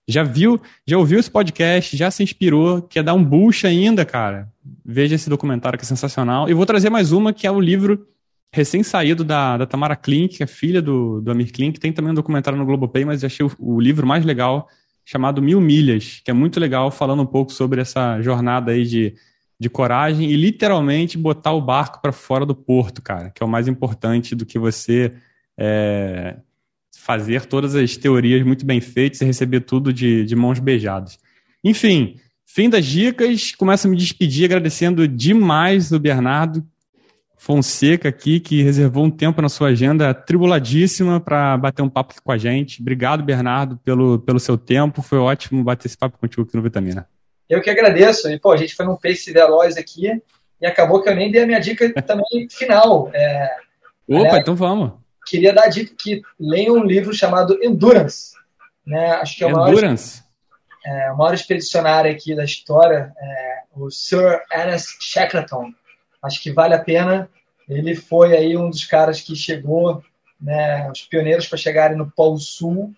A: Já viu, já ouviu esse podcast, já se inspirou, quer dar um boost ainda, cara? Veja esse documentário que é sensacional. E vou trazer mais uma, que é o livro recém-saído da, da Tamara Klink, que é filha do, do Amir Klink. Tem também um documentário no Globopay, mas achei o, o, livro mais legal, chamado Mil Milhas, que é muito legal, falando um pouco sobre essa jornada aí de, de coragem e literalmente botar o barco para fora do porto, cara, que é o mais importante do que você é, fazer todas as teorias muito bem feitas e receber tudo de, de mãos beijadas. Enfim, fim das dicas. Começo a me despedir agradecendo demais o Bernardo, Fonseca aqui, que reservou um tempo na sua agenda tribuladíssima para bater um papo aqui com a gente. Obrigado, Bernardo, pelo, pelo seu tempo. Foi ótimo bater esse papo contigo aqui no Vitamina.
B: Eu que agradeço. E, pô, a gente foi num pace veloz aqui e acabou que eu nem dei a minha dica também final. É,
A: Opa, aliás, então vamos.
B: Queria dar a dica que leiam um livro chamado Endurance. Né? Acho que é o
A: Endurance?
B: Maior, é, o maior expedicionário aqui da história, é, o Sir Ernest Shackleton acho que vale a pena. Ele foi aí um dos caras que chegou, né, os pioneiros para chegarem no Polo Sul.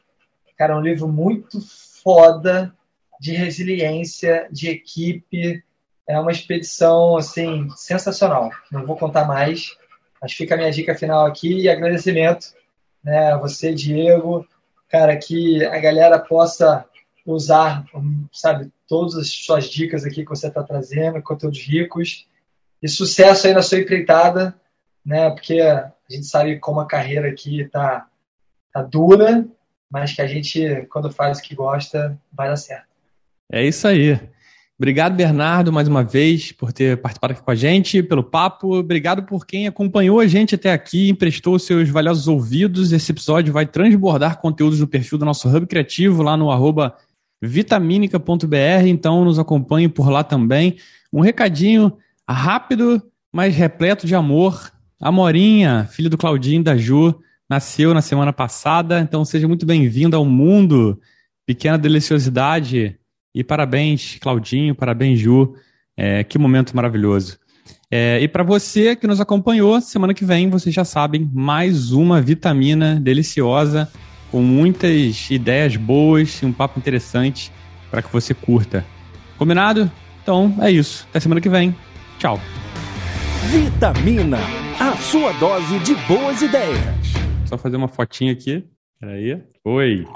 B: Cara, é um livro muito foda de resiliência, de equipe. É uma expedição assim sensacional. Não vou contar mais, mas fica a minha dica final aqui e agradecimento, né, a você, Diego, cara, que a galera possa usar, sabe, todas as suas dicas aqui que você está trazendo, conteúdos ricos. E sucesso aí na sua empreitada, né? Porque a gente sabe como a carreira aqui está tá dura, mas que a gente, quando faz o que gosta, vai dar certo.
A: É isso aí. Obrigado, Bernardo, mais uma vez, por ter participado aqui com a gente, pelo papo. Obrigado por quem acompanhou a gente até aqui, emprestou seus valiosos ouvidos. Esse episódio vai transbordar conteúdos no perfil do nosso Hub Criativo, lá no arroba vitaminica.br, então nos acompanhe por lá também. Um recadinho rápido, mas repleto de amor. A Morinha, filho do Claudinho da Ju, nasceu na semana passada, então seja muito bem-vindo ao mundo. Pequena deliciosidade e parabéns, Claudinho, parabéns, Ju. É, que momento maravilhoso. É, e para você que nos acompanhou, semana que vem, vocês já sabem, mais uma vitamina deliciosa, com muitas ideias boas e um papo interessante para que você curta. Combinado? Então é isso. Até semana que vem. Tchau.
D: Vitamina, a sua dose de boas ideias.
A: Só fazer uma fotinha aqui. Peraí. Oi.